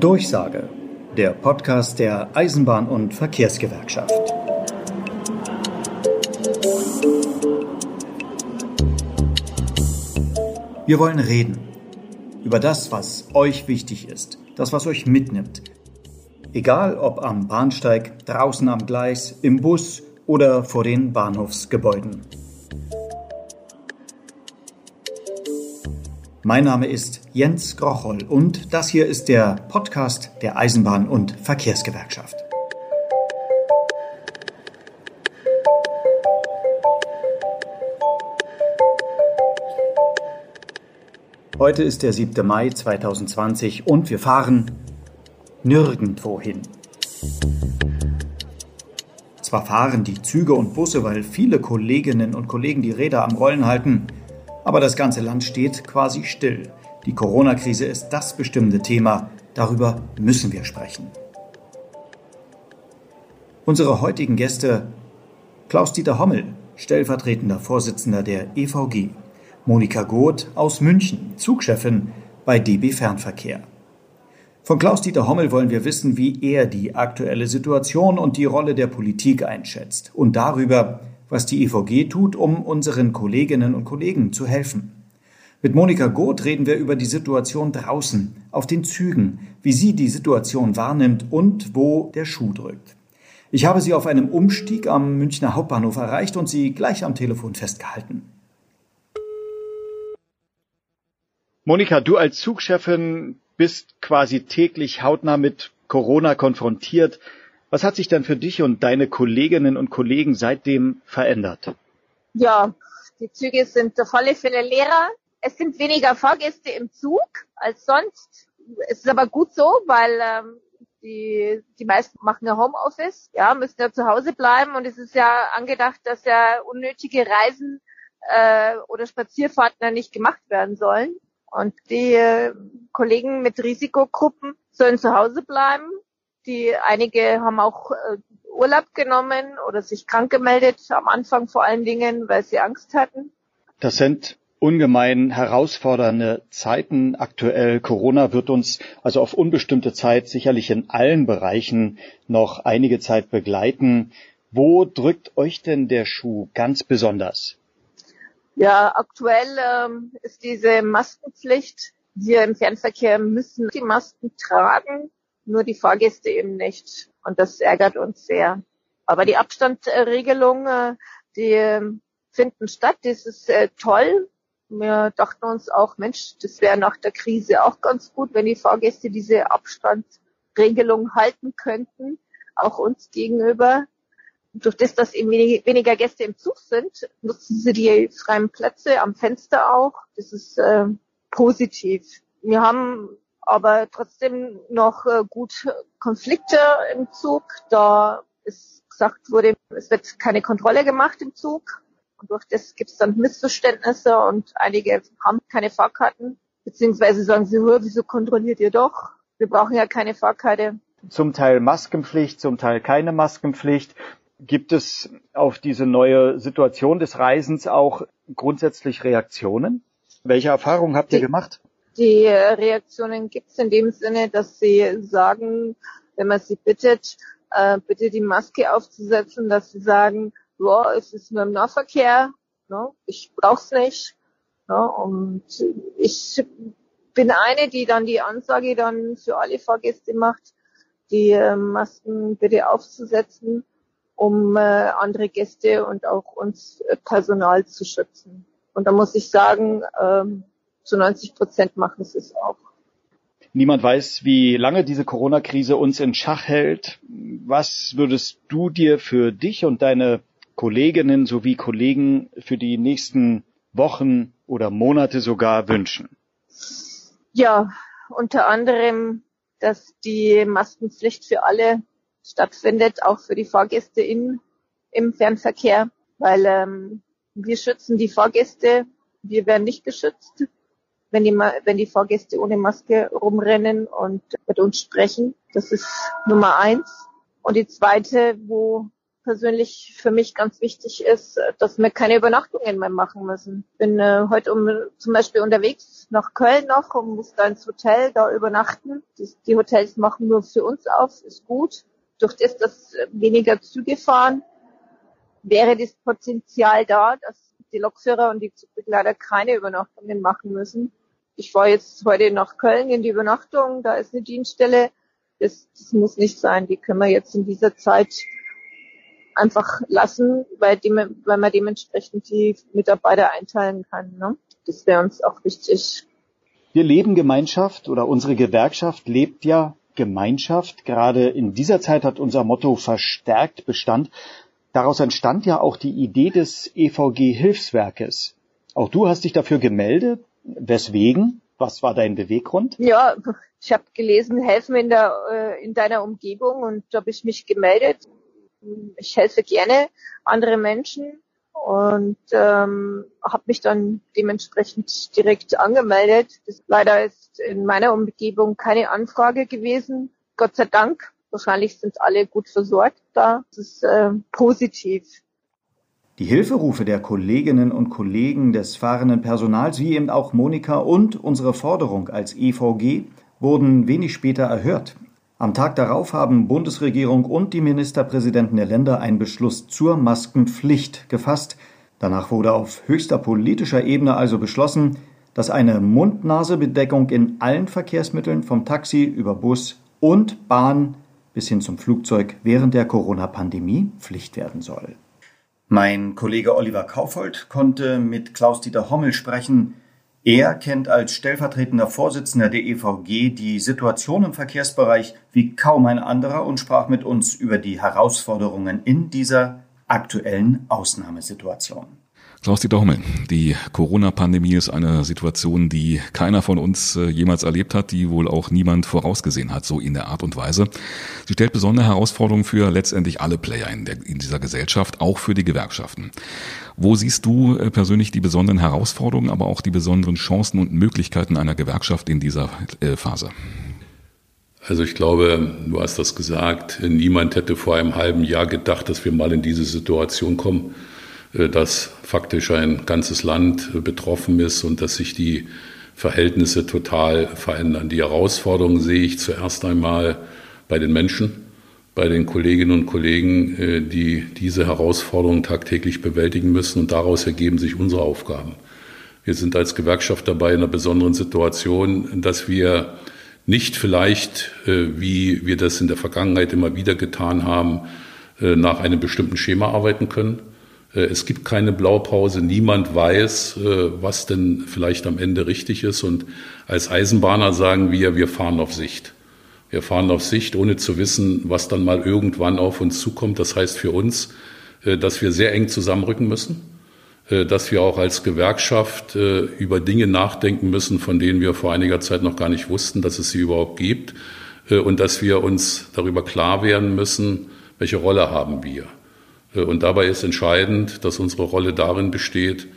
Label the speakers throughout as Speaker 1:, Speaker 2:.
Speaker 1: Durchsage, der Podcast der Eisenbahn- und Verkehrsgewerkschaft. Wir wollen reden über das, was euch wichtig ist, das, was euch mitnimmt. Egal ob am Bahnsteig, draußen am Gleis, im Bus oder vor den Bahnhofsgebäuden. Mein Name ist Jens Grocholl und das hier ist der Podcast der Eisenbahn- und Verkehrsgewerkschaft. Heute ist der 7. Mai 2020 und wir fahren nirgendwo hin. Zwar fahren die Züge und Busse, weil viele Kolleginnen und Kollegen die Räder am Rollen halten, aber das ganze Land steht quasi still. Die Corona-Krise ist das bestimmende Thema. Darüber müssen wir sprechen. Unsere heutigen Gäste Klaus-Dieter Hommel, stellvertretender Vorsitzender der EVG, Monika Goth aus München, Zugchefin bei DB Fernverkehr. Von Klaus-Dieter Hommel wollen wir wissen, wie er die aktuelle Situation und die Rolle der Politik einschätzt und darüber, was die EVG tut, um unseren Kolleginnen und Kollegen zu helfen. Mit Monika Goth reden wir über die Situation draußen, auf den Zügen, wie sie die Situation wahrnimmt und wo der Schuh drückt. Ich habe sie auf einem Umstieg am Münchner Hauptbahnhof erreicht und sie gleich am Telefon festgehalten.
Speaker 2: Monika, du als Zugchefin bist quasi täglich hautnah mit Corona konfrontiert. Was hat sich denn für dich und deine Kolleginnen und Kollegen seitdem verändert?
Speaker 3: Ja, die Züge sind auf alle Fälle leerer. Es sind weniger Fahrgäste im Zug als sonst. Es ist aber gut so, weil ähm, die, die meisten machen ja Homeoffice, ja, müssen ja zu Hause bleiben und es ist ja angedacht, dass ja unnötige Reisen äh, oder Spazierfahrten nicht gemacht werden sollen. Und die äh, Kollegen mit Risikogruppen sollen zu Hause bleiben die einige haben auch äh, Urlaub genommen oder sich krank gemeldet, am Anfang vor allen Dingen, weil sie Angst hatten.
Speaker 2: Das sind ungemein herausfordernde Zeiten aktuell. Corona wird uns also auf unbestimmte Zeit sicherlich in allen Bereichen noch einige Zeit begleiten. Wo drückt euch denn der Schuh ganz besonders?
Speaker 3: Ja, aktuell ähm, ist diese Maskenpflicht. Wir im Fernverkehr müssen die Masken tragen nur die Fahrgäste eben nicht. Und das ärgert uns sehr. Aber die Abstandsregelung, äh, die ähm, finden statt. Das ist äh, toll. Wir dachten uns auch, Mensch, das wäre nach der Krise auch ganz gut, wenn die Fahrgäste diese Abstandsregelung halten könnten, auch uns gegenüber. Durch das, dass eben weniger Gäste im Zug sind, nutzen sie die freien Plätze am Fenster auch. Das ist äh, positiv. Wir haben aber trotzdem noch äh, gut Konflikte im Zug. Da ist gesagt wurde, es wird keine Kontrolle gemacht im Zug. Und durch das gibt es dann Missverständnisse und einige haben keine Fahrkarten, beziehungsweise sagen sie, wieso kontrolliert ihr doch? Wir brauchen ja keine Fahrkarte.
Speaker 2: Zum Teil Maskenpflicht, zum Teil keine Maskenpflicht. Gibt es auf diese neue Situation des Reisens auch grundsätzlich Reaktionen? Welche Erfahrungen habt ihr gemacht?
Speaker 3: Die Reaktionen gibt es in dem Sinne, dass sie sagen, wenn man sie bittet, äh, bitte die Maske aufzusetzen, dass sie sagen, ja, es ist nur im Nahverkehr, ne, ich brauch's nicht. Ne, und ich bin eine, die dann die Ansage dann für alle Fahrgäste macht, die äh, Masken bitte aufzusetzen, um äh, andere Gäste und auch uns äh, Personal zu schützen. Und da muss ich sagen, ähm, zu 90 Prozent machen sie es auch.
Speaker 2: Niemand weiß, wie lange diese Corona-Krise uns in Schach hält. Was würdest du dir für dich und deine Kolleginnen sowie Kollegen für die nächsten Wochen oder Monate sogar wünschen?
Speaker 3: Ja, unter anderem, dass die Maskenpflicht für alle stattfindet, auch für die Fahrgäste in, im Fernverkehr, weil ähm, wir schützen die Fahrgäste, wir werden nicht geschützt wenn die, wenn die Fahrgäste ohne Maske rumrennen und mit uns sprechen. Das ist Nummer eins. Und die zweite, wo persönlich für mich ganz wichtig ist, dass wir keine Übernachtungen mehr machen müssen. Bin äh, heute um, zum Beispiel unterwegs nach Köln noch und muss da ins Hotel da übernachten. Die, die Hotels machen nur für uns auf, ist gut. Durch das, dass weniger Züge fahren, wäre das Potenzial da, dass die Lokführer und die Zugbegleiter keine Übernachtungen machen müssen. Ich war jetzt heute nach Köln in die Übernachtung, da ist eine Dienststelle. Das, das muss nicht sein. Die können wir jetzt in dieser Zeit einfach lassen, weil, die, weil man dementsprechend die Mitarbeiter einteilen kann. Ne? Das wäre uns auch wichtig.
Speaker 2: Wir leben Gemeinschaft oder unsere Gewerkschaft lebt ja Gemeinschaft. Gerade in dieser Zeit hat unser Motto verstärkt Bestand. Daraus entstand ja auch die Idee des EVG-Hilfswerkes. Auch du hast dich dafür gemeldet. Weswegen? Was war dein Beweggrund?
Speaker 3: Ja, ich habe gelesen, helfen in, der, äh, in deiner Umgebung und da habe ich mich gemeldet. Ich helfe gerne andere Menschen und ähm, habe mich dann dementsprechend direkt angemeldet. Das, leider ist in meiner Umgebung keine Anfrage gewesen. Gott sei Dank. Wahrscheinlich sind alle gut versorgt da. Das ist äh, positiv.
Speaker 1: Die Hilferufe der Kolleginnen und Kollegen des fahrenden Personals, wie eben auch Monika und unsere Forderung als EVG, wurden wenig später erhört. Am Tag darauf haben Bundesregierung und die Ministerpräsidenten der Länder einen Beschluss zur Maskenpflicht gefasst. Danach wurde auf höchster politischer Ebene also beschlossen, dass eine Mund-Nase-Bedeckung in allen Verkehrsmitteln vom Taxi über Bus und Bahn bis hin zum Flugzeug während der Corona-Pandemie Pflicht werden soll. Mein Kollege Oliver Kaufold konnte mit Klaus-Dieter Hommel sprechen. Er kennt als stellvertretender Vorsitzender der EVG die Situation im Verkehrsbereich wie kaum ein anderer und sprach mit uns über die Herausforderungen in dieser aktuellen Ausnahmesituation.
Speaker 4: Klaus-Dieter Hommel, die Corona-Pandemie ist eine Situation, die keiner von uns äh, jemals erlebt hat, die wohl auch niemand vorausgesehen hat, so in der Art und Weise. Sie stellt besondere Herausforderungen für letztendlich alle Player in, der, in dieser Gesellschaft, auch für die Gewerkschaften. Wo siehst du äh, persönlich die besonderen Herausforderungen, aber auch die besonderen Chancen und Möglichkeiten einer Gewerkschaft in dieser äh, Phase?
Speaker 5: Also ich glaube, du hast das gesagt, niemand hätte vor einem halben Jahr gedacht, dass wir mal in diese Situation kommen. Äh, dass faktisch ein ganzes Land äh, betroffen ist und dass sich die Verhältnisse total verändern. Die Herausforderungen sehe ich zuerst einmal bei den Menschen, bei den Kolleginnen und Kollegen, äh, die diese Herausforderungen tagtäglich bewältigen müssen und daraus ergeben sich unsere Aufgaben. Wir sind als Gewerkschaft dabei in einer besonderen Situation, dass wir nicht vielleicht, wie wir das in der Vergangenheit immer wieder getan haben, nach einem bestimmten Schema arbeiten können, es gibt keine Blaupause, niemand weiß, äh, was denn vielleicht am Ende richtig ist. Und als Eisenbahner sagen wir, wir fahren auf Sicht. Wir fahren auf Sicht, ohne zu wissen, was dann mal irgendwann auf uns zukommt. Das heißt für uns, äh, dass wir sehr eng zusammenrücken müssen, dass wir auch als Gewerkschaft über Dinge nachdenken müssen, von denen wir vor einiger Zeit noch gar nicht wussten, dass es sie überhaupt gibt und dass wir uns darüber klar werden müssen, welche Rolle haben wir. Äh, und dabei ist entscheidend, dass unsere Rolle darin besteht,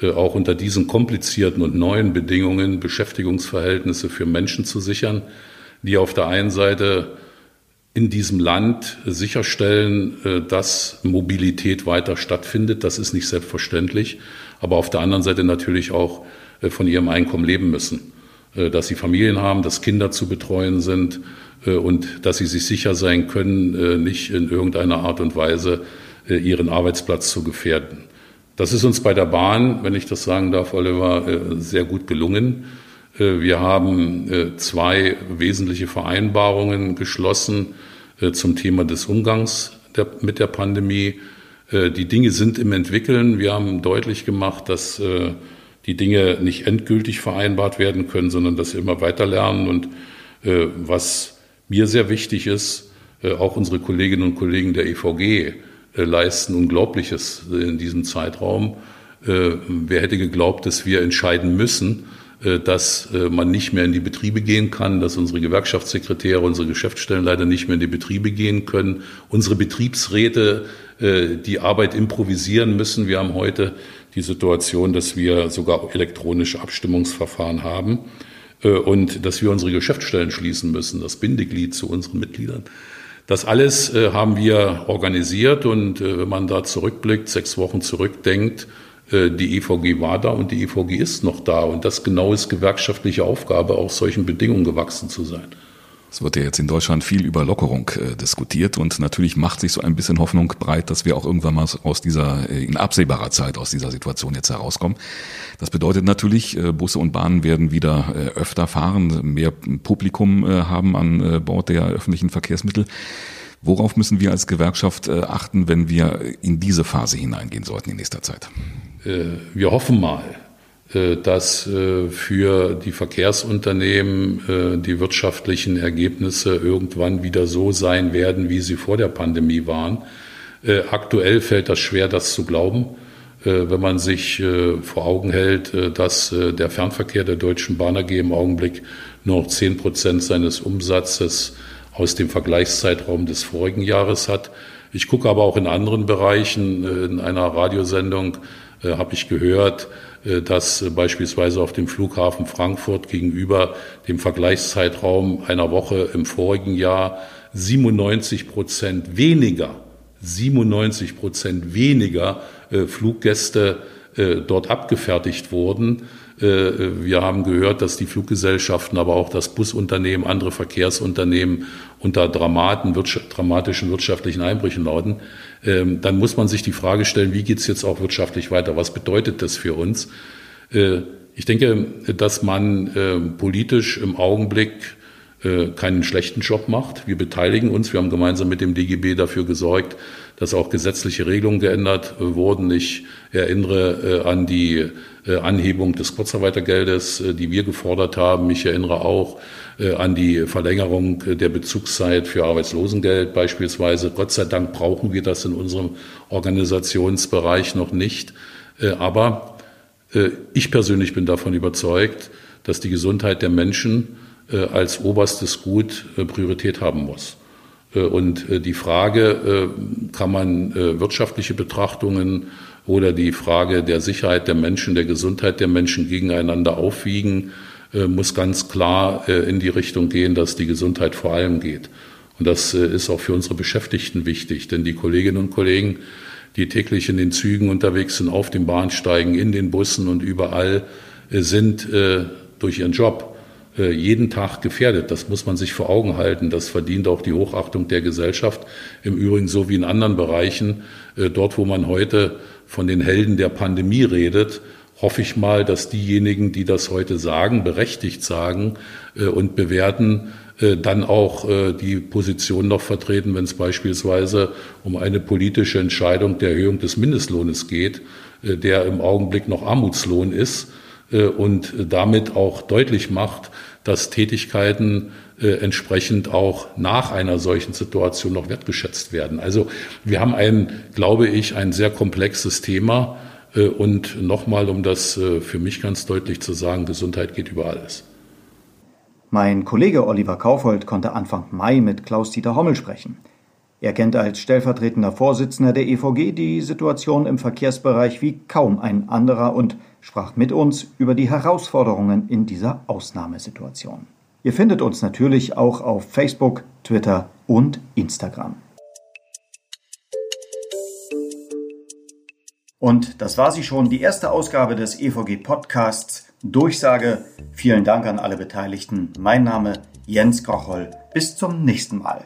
Speaker 5: äh, auch unter diesen komplizierten und neuen Bedingungen Beschäftigungsverhältnisse für Menschen zu sichern, die auf der einen Seite in diesem Land sicherstellen, äh, dass Mobilität weiter stattfindet. Das ist nicht selbstverständlich. Aber auf der anderen Seite natürlich auch von ihrem Einkommen leben müssen. Dass sie Familien haben, dass Kinder zu betreuen sind und dass sie sich sicher sein können, nicht in irgendeiner Art und Weise ihren Arbeitsplatz zu gefährden. Das ist uns bei der Bahn, wenn ich das sagen darf, Oliver, äh, sehr gut gelungen. Äh, wir haben zwei wesentliche Vereinbarungen geschlossen zum Thema des Umgangs mit der Pandemie. Die Dinge sind im Entwickeln. Wir haben deutlich gemacht, dass die Dinge nicht endgültig vereinbart werden können, sondern dass wir immer weiter lernen. Und was mir sehr wichtig ist, auch unsere Kolleginnen und Kollegen der EVG äh, leisten Unglaubliches in diesem Zeitraum. Äh, wer hätte geglaubt, dass wir entscheiden müssen, äh, dass man nicht mehr in die Betriebe gehen kann, dass unsere Gewerkschaftssekretäre, unsere Geschäftsstellen leider nicht mehr in die Betriebe gehen können, unsere Betriebsräte die Arbeit improvisieren müssen. Wir haben heute die Situation, dass wir sogar elektronische Abstimmungsverfahren haben und dass wir unsere Geschäftsstellen schließen müssen, das Bindeglied zu unseren Mitgliedern Das alles äh, haben wir organisiert und äh, wenn man da zurückblickt, sechs Wochen zurückdenkt, äh, die EVG war da und die EVG ist noch da und das genau ist gewerkschaftliche Aufgabe, auch solchen Bedingungen gewachsen zu sein.
Speaker 4: Es wird ja jetzt in Deutschland viel über Lockerung äh, diskutiert und natürlich macht sich so ein bisschen Hoffnung breit, dass wir auch irgendwann mal aus dieser, äh, in absehbarer Zeit aus dieser Situation jetzt herauskommen. Das bedeutet natürlich, äh, Busse und Bahnen werden wieder äh, öfter fahren, mehr Publikum äh, haben an Bord der öffentlichen Verkehrsmittel. Worauf müssen wir als Gewerkschaft achten, wenn wir in diese Phase hineingehen sollten in nächster Zeit?
Speaker 5: Wir hoffen mal, dass äh, für die Verkehrsunternehmen äh, die wirtschaftlichen Ergebnisse irgendwann wieder so sein werden, wie sie vor der Pandemie waren. Aktuell fällt das schwer, das zu glauben, wenn man sich vor Augen hält, dass der Fernverkehr der Deutschen Bahn AG im Augenblick nur noch zehn Prozent seines Umsatzes aus dem Vergleichszeitraum des vorigen Jahres hat. Ich gucke aber auch in anderen Bereichen. In einer Radiosendung habe ich gehört, äh, dass äh, beispielsweise auf dem Flughafen Frankfurt gegenüber dem Vergleichszeitraum einer Woche im vorigen Jahr 97 Prozent weniger, 97 Prozent weniger äh, Fluggäste dort abgefertigt wurden. Wir haben gehört, dass die Fluggesellschaften, aber auch das Busunternehmen, andere Verkehrsunternehmen unter dramatischen wirtschaftlichen Einbrüchen lauten. Ähm, dann muss man sich die Frage stellen, wie geht es jetzt auch wirtschaftlich weiter? Was bedeutet das für uns? Äh, ich denke, dass man äh, politisch im Augenblick äh, keinen schlechten Job macht. Wir beteiligen uns. Wir haben gemeinsam mit dem DGB dafür gesorgt, dass auch gesetzliche Regelungen geändert wurden. Ich erinnere an die Anhebung des Kurzarbeitergeldes, die wir gefordert haben. Ich erinnere auch äh, an die Verlängerung der Bezugszeit für Arbeitslosengeld beispielsweise. Gott sei Dank brauchen wir das in unserem Organisationsbereich noch nicht. Äh, aber äh, ich persönlich bin davon überzeugt, dass die Gesundheit der Menschen als oberstes Gut Priorität haben muss. Und die Frage, kann man wirtschaftliche Betrachtungen oder die Frage der Sicherheit der Menschen, der Gesundheit der Menschen gegeneinander aufwiegen, äh, muss ganz klar äh, in die Richtung gehen, dass die Gesundheit vor allem geht. Und das äh, ist auch für unsere Beschäftigten wichtig, denn die Kolleginnen und Kollegen, die täglich in den Zügen unterwegs sind, auf den Bahnsteigen, in den Bussen und überall, sind durch ihren Job jeden Tag gefährdet. Das muss man sich vor Augen halten. Das verdient auch die Hochachtung der Gesellschaft. Im Übrigen so wie in anderen Bereichen. Dort, wo man heute von den Helden der Pandemie redet, hoffe ich mal, dass diejenigen, die das heute sagen, berechtigt sagen äh, und bewerten, äh, dann auch äh, die Position noch vertreten, wenn es beispielsweise um eine politische Entscheidung der Erhöhung des Mindestlohnes geht, äh, der im Augenblick noch Armutslohn ist äh, und damit auch deutlich macht, dass Tätigkeiten äh, entsprechend auch nach einer solchen Situation noch wertgeschätzt werden. Also wir haben ein, glaube ich, ein sehr komplexes Thema äh, und nochmal, um das äh, für mich ganz deutlich zu sagen, Gesundheit geht über alles.
Speaker 1: Mein Kollege Oliver Kaufhold konnte Anfang Mai mit Klaus-Dieter Hommel sprechen. Er kennt als stellvertretender Vorsitzender der EVG die Situation im Verkehrsbereich wie kaum ein anderer und sprach mit uns über die Herausforderungen in dieser Ausnahmesituation. Ihr findet uns natürlich auch auf Facebook, Twitter und Instagram. Und das war sie schon, die erste Ausgabe des EVG Podcasts Durchsage. Vielen Dank an alle Beteiligten. Mein Name Jens Kochol. Bis zum nächsten Mal.